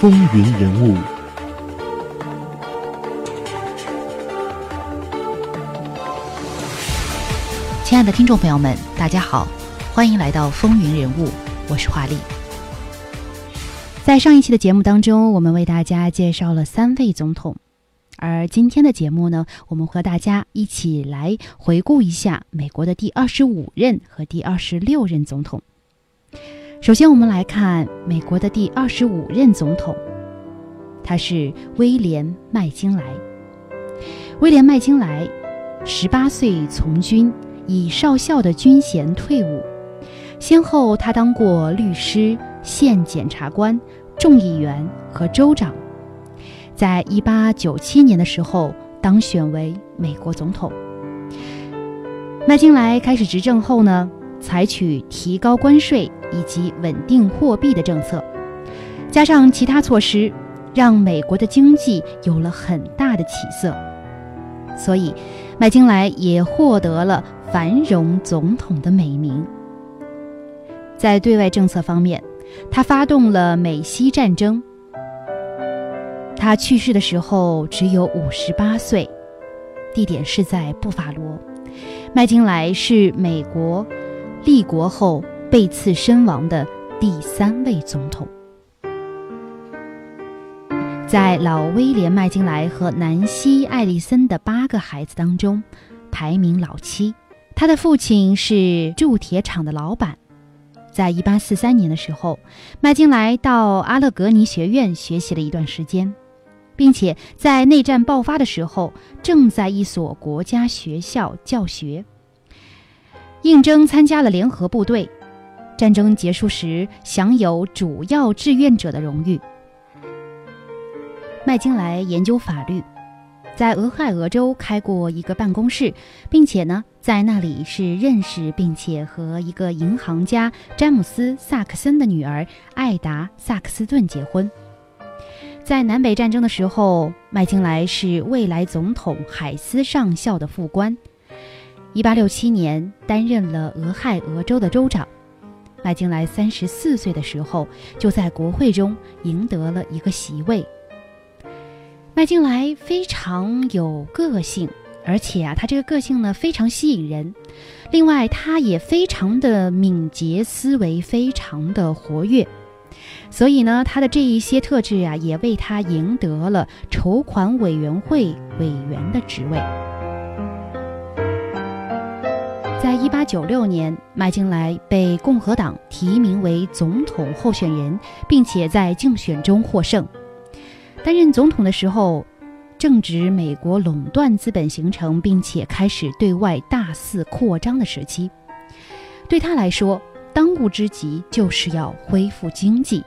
风云人物。亲爱的听众朋友们，大家好，欢迎来到风云人物，我是华丽。在上一期的节目当中，我们为大家介绍了三位总统，而今天的节目呢，我们和大家一起来回顾一下美国的第二十五任和第二十六任总统。首先，我们来看美国的第二十五任总统，他是威廉·麦金莱。威廉·麦金莱十八岁从军，以少校的军衔退伍，先后他当过律师、县检察官、众议员和州长。在一八九七年的时候，当选为美国总统。麦金莱开始执政后呢？采取提高关税以及稳定货币的政策，加上其他措施，让美国的经济有了很大的起色。所以，麦金莱也获得了“繁荣总统”的美名。在对外政策方面，他发动了美西战争。他去世的时候只有五十八岁，地点是在布法罗。麦金莱是美国。立国后被刺身亡的第三位总统，在老威廉·麦金莱和南希·艾利森的八个孩子当中，排名老七。他的父亲是铸铁厂的老板。在一八四三年的时候，麦金莱到阿勒格尼学院学习了一段时间，并且在内战爆发的时候，正在一所国家学校教学。应征参加了联合部队，战争结束时享有主要志愿者的荣誉。麦金莱研究法律，在俄亥俄州开过一个办公室，并且呢，在那里是认识并且和一个银行家詹姆斯·萨克森的女儿艾达·萨克斯顿结婚。在南北战争的时候，麦金莱是未来总统海斯上校的副官。一八六七年，担任了俄亥俄州的州长。麦金莱三十四岁的时候，就在国会中赢得了一个席位。麦金莱非常有个性，而且啊，他这个个性呢非常吸引人。另外，他也非常的敏捷，思维非常的活跃。所以呢，他的这一些特质啊，也为他赢得了筹款委员会委员的职位。在一八九六年，麦金莱被共和党提名为总统候选人，并且在竞选中获胜。担任总统的时候，正值美国垄断资本形成，并且开始对外大肆扩张的时期。对他来说，当务之急就是要恢复经济。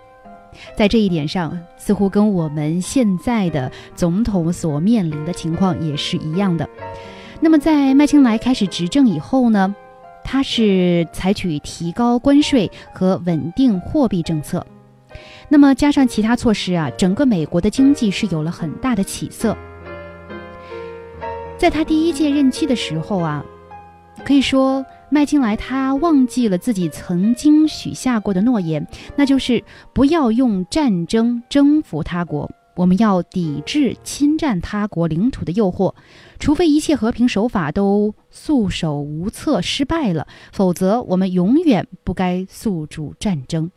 在这一点上，似乎跟我们现在的总统所面临的情况也是一样的。那么，在麦金莱开始执政以后呢，他是采取提高关税和稳定货币政策。那么加上其他措施啊，整个美国的经济是有了很大的起色。在他第一届任期的时候啊，可以说麦金莱他忘记了自己曾经许下过的诺言，那就是不要用战争征服他国。我们要抵制侵占他国领土的诱惑，除非一切和平手法都束手无策失败了，否则我们永远不该诉诸战争。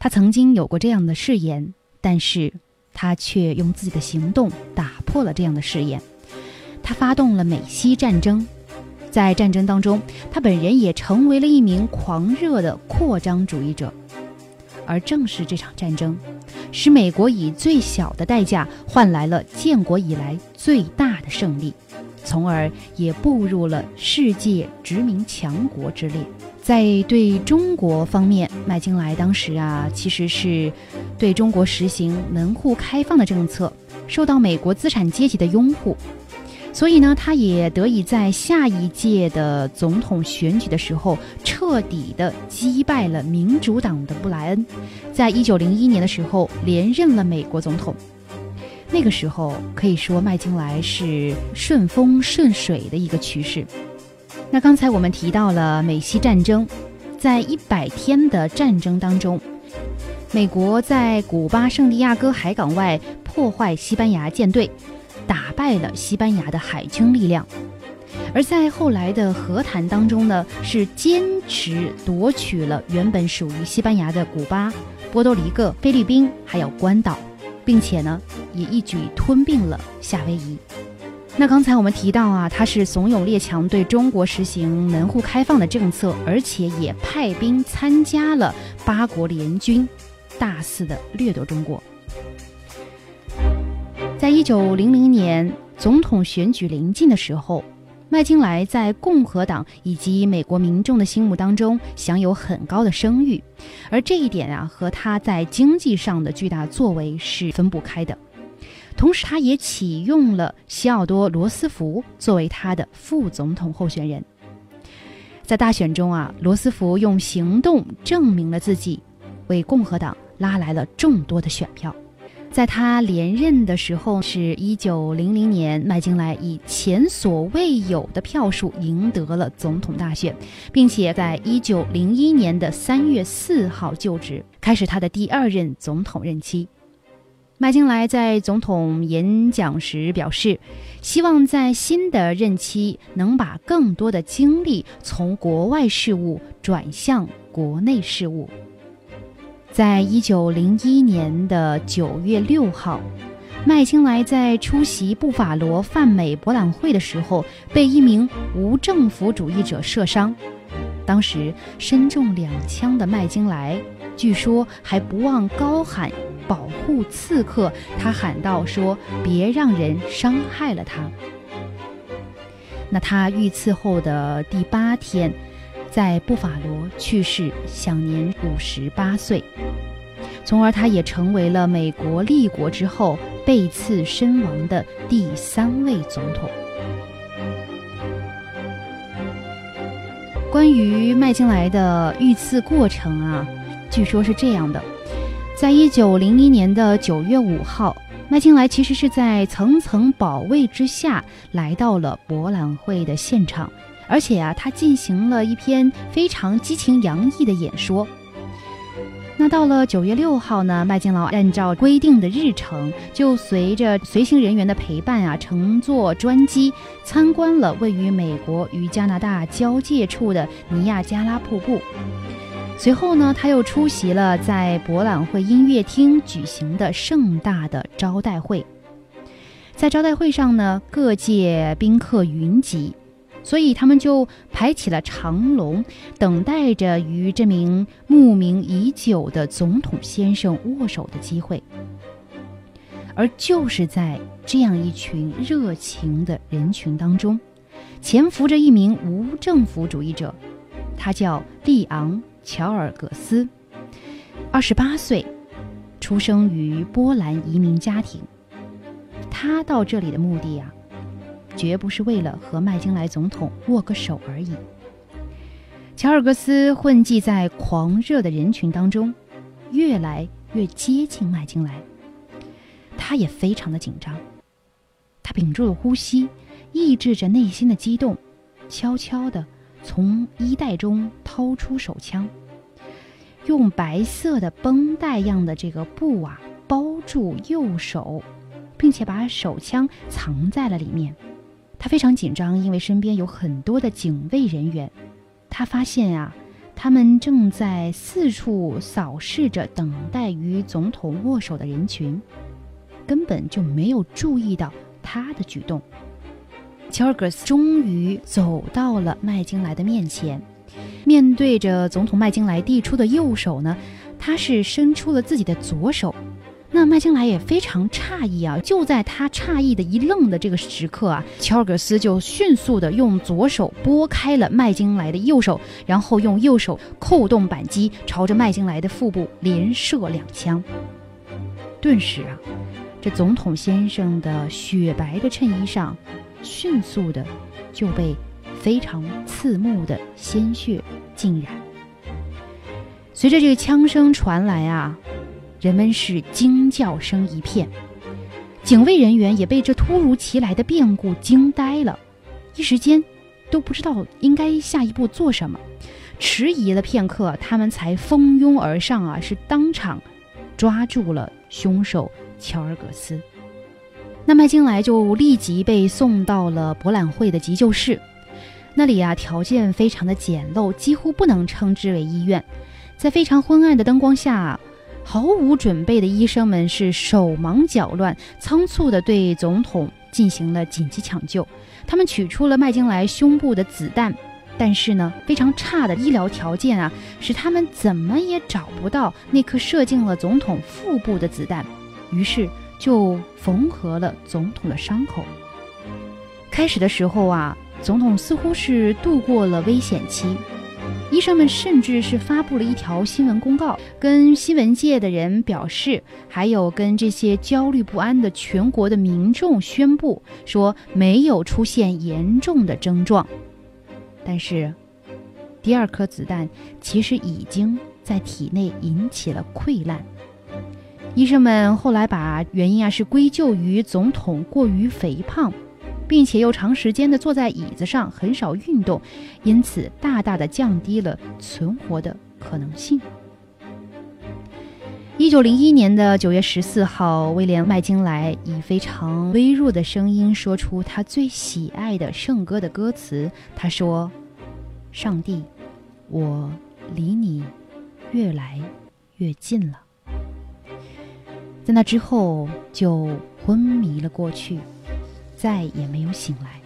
他曾经有过这样的誓言，但是他却用自己的行动打破了这样的誓言。他发动了美西战争，在战争当中，他本人也成为了一名狂热的扩张主义者，而正是这场战争。使美国以最小的代价换来了建国以来最大的胜利，从而也步入了世界殖民强国之列。在对中国方面，麦金莱当时啊，其实是对中国实行门户开放的政策，受到美国资产阶级的拥护。所以呢，他也得以在下一届的总统选举的时候，彻底的击败了民主党的布莱恩，在一九零一年的时候连任了美国总统。那个时候可以说麦金莱是顺风顺水的一个趋势。那刚才我们提到了美西战争，在一百天的战争当中，美国在古巴圣地亚哥海港外破坏西班牙舰队，打败了西班牙的海军力量。而在后来的和谈当中呢，是坚持夺取了原本属于西班牙的古巴、波多黎各、菲律宾还有关岛，并且呢，也一举吞并了夏威夷。那刚才我们提到啊，他是怂恿列强对中国实行门户开放的政策，而且也派兵参加了八国联军，大肆的掠夺中国。在一九零零年总统选举临近的时候。麦金莱在共和党以及美国民众的心目当中享有很高的声誉，而这一点啊和他在经济上的巨大作为是分不开的。同时，他也启用了西奥多·罗斯福作为他的副总统候选人。在大选中啊，罗斯福用行动证明了自己，为共和党拉来了众多的选票。在他连任的时候，是一九零零年，麦金莱以前所未有的票数赢得了总统大选，并且在一九零一年的三月四号就职，开始他的第二任总统任期。麦金莱在总统演讲时表示，希望在新的任期能把更多的精力从国外事务转向国内事务。在一九零一年的九月六号，麦金莱在出席布法罗泛美博览会的时候，被一名无政府主义者射伤。当时身中两枪的麦金莱，据说还不忘高喊“保护刺客”。他喊道：“说别让人伤害了他。”那他遇刺后的第八天。在布法罗去世，享年五十八岁，从而他也成为了美国立国之后被刺身亡的第三位总统。关于麦金莱的遇刺过程啊，据说是这样的：在一九零一年的九月五号，麦金莱其实是在层层保卫之下来到了博览会的现场。而且啊，他进行了一篇非常激情洋溢的演说。那到了九月六号呢，麦金劳按照规定的日程，就随着随行人员的陪伴啊，乘坐专机参观了位于美国与加拿大交界处的尼亚加拉瀑布。随后呢，他又出席了在博览会音乐厅举行的盛大的招待会。在招待会上呢，各界宾客云集。所以他们就排起了长龙，等待着与这名慕名已久的总统先生握手的机会。而就是在这样一群热情的人群当中，潜伏着一名无政府主义者，他叫利昂·乔尔格斯，二十八岁，出生于波兰移民家庭。他到这里的目的啊。绝不是为了和麦金莱总统握个手而已。乔尔格斯混迹在狂热的人群当中，越来越接近麦金莱。他也非常的紧张，他屏住了呼吸，抑制着内心的激动，悄悄地从衣袋中掏出手枪，用白色的绷带样的这个布啊包住右手，并且把手枪藏在了里面。他非常紧张，因为身边有很多的警卫人员。他发现呀，他们正在四处扫视着等待与总统握手的人群，根本就没有注意到他的举动。乔尔格斯终于走到了麦金莱的面前，面对着总统麦金莱递出的右手呢，他是伸出了自己的左手。那麦金莱也非常诧异啊！就在他诧异的一愣的这个时刻啊，乔尔格斯就迅速的用左手拨开了麦金莱的右手，然后用右手扣动扳机，朝着麦金莱的腹部连射两枪。顿时啊，这总统先生的雪白的衬衣上，迅速的就被非常刺目的鲜血浸染。随着这个枪声传来啊。人们是惊叫声一片，警卫人员也被这突如其来的变故惊呆了，一时间都不知道应该下一步做什么，迟疑了片刻，他们才蜂拥而上啊，是当场抓住了凶手乔尔格斯。那麦金莱就立即被送到了博览会的急救室，那里啊条件非常的简陋，几乎不能称之为医院。在非常昏暗的灯光下，毫无准备的医生们是手忙脚乱，仓促地对总统进行了紧急抢救。他们取出了麦金莱胸部的子弹，但是呢，非常差的医疗条件啊，使他们怎么也找不到那颗射进了总统腹部的子弹。于是就缝合了总统的伤口。开始的时候啊，总统似乎是度过了危险期。医生们甚至是发布了一条新闻公告，跟新闻界的人表示，还有跟这些焦虑不安的全国的民众宣布，说没有出现严重的症状。但是，第二颗子弹其实已经在体内引起了溃烂。医生们后来把原因啊是归咎于总统过于肥胖。并且又长时间的坐在椅子上，很少运动，因此大大的降低了存活的可能性。一九零一年的九月十四号，威廉麦金莱以非常微弱的声音说出他最喜爱的圣歌的歌词。他说：“上帝，我离你越来越近了。”在那之后，就昏迷了过去。再也没有醒来。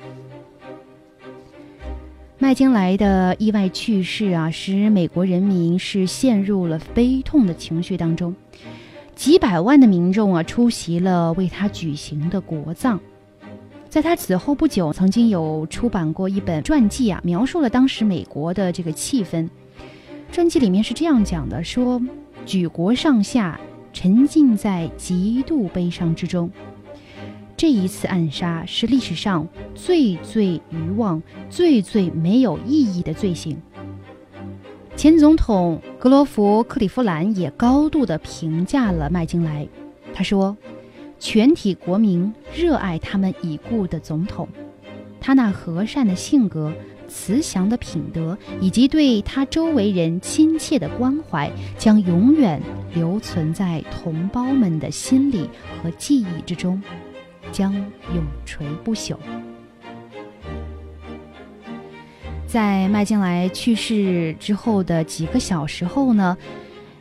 麦金莱的意外去世啊，使美国人民是陷入了悲痛的情绪当中。几百万的民众啊，出席了为他举行的国葬。在他死后不久，曾经有出版过一本传记啊，描述了当时美国的这个气氛。传记里面是这样讲的：说举国上下沉浸在极度悲伤之中。这一次暗杀是历史上最最愚妄、最最没有意义的罪行。前总统格罗弗·克利夫兰也高度的评价了麦金莱。他说：“全体国民热爱他们已故的总统，他那和善的性格、慈祥的品德以及对他周围人亲切的关怀，将永远留存在同胞们的心里和记忆之中。”将永垂不朽。在麦金莱去世之后的几个小时后呢，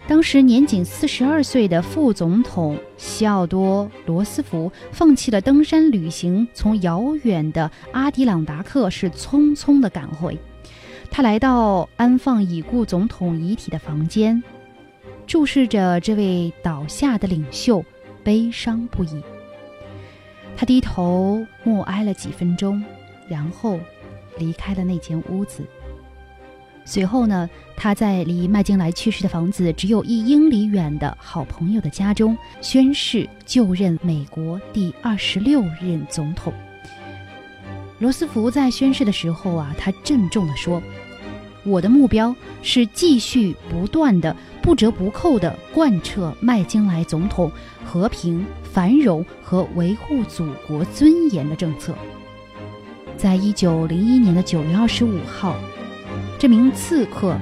当时年仅四十二岁的副总统西奥多·罗斯福放弃了登山旅行，从遥远的阿迪朗达克是匆匆的赶回。他来到安放已故总统遗体的房间，注视着这位倒下的领袖，悲伤不已。他低头默哀了几分钟，然后离开了那间屋子。随后呢，他在离麦金莱去世的房子只有一英里远的好朋友的家中宣誓就任美国第二十六任总统。罗斯福在宣誓的时候啊，他郑重地说：“我的目标是继续不断的、不折不扣地贯彻麦金莱总统和平。”繁荣和维护祖国尊严的政策。在一九零一年的九月二十五号，这名刺客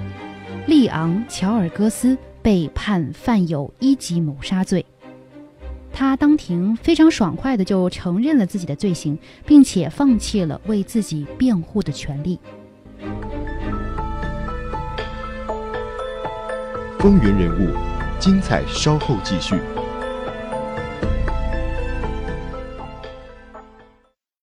利昂·乔尔戈斯被判犯有一级谋杀罪。他当庭非常爽快的就承认了自己的罪行，并且放弃了为自己辩护的权利。风云人物，精彩稍后继续。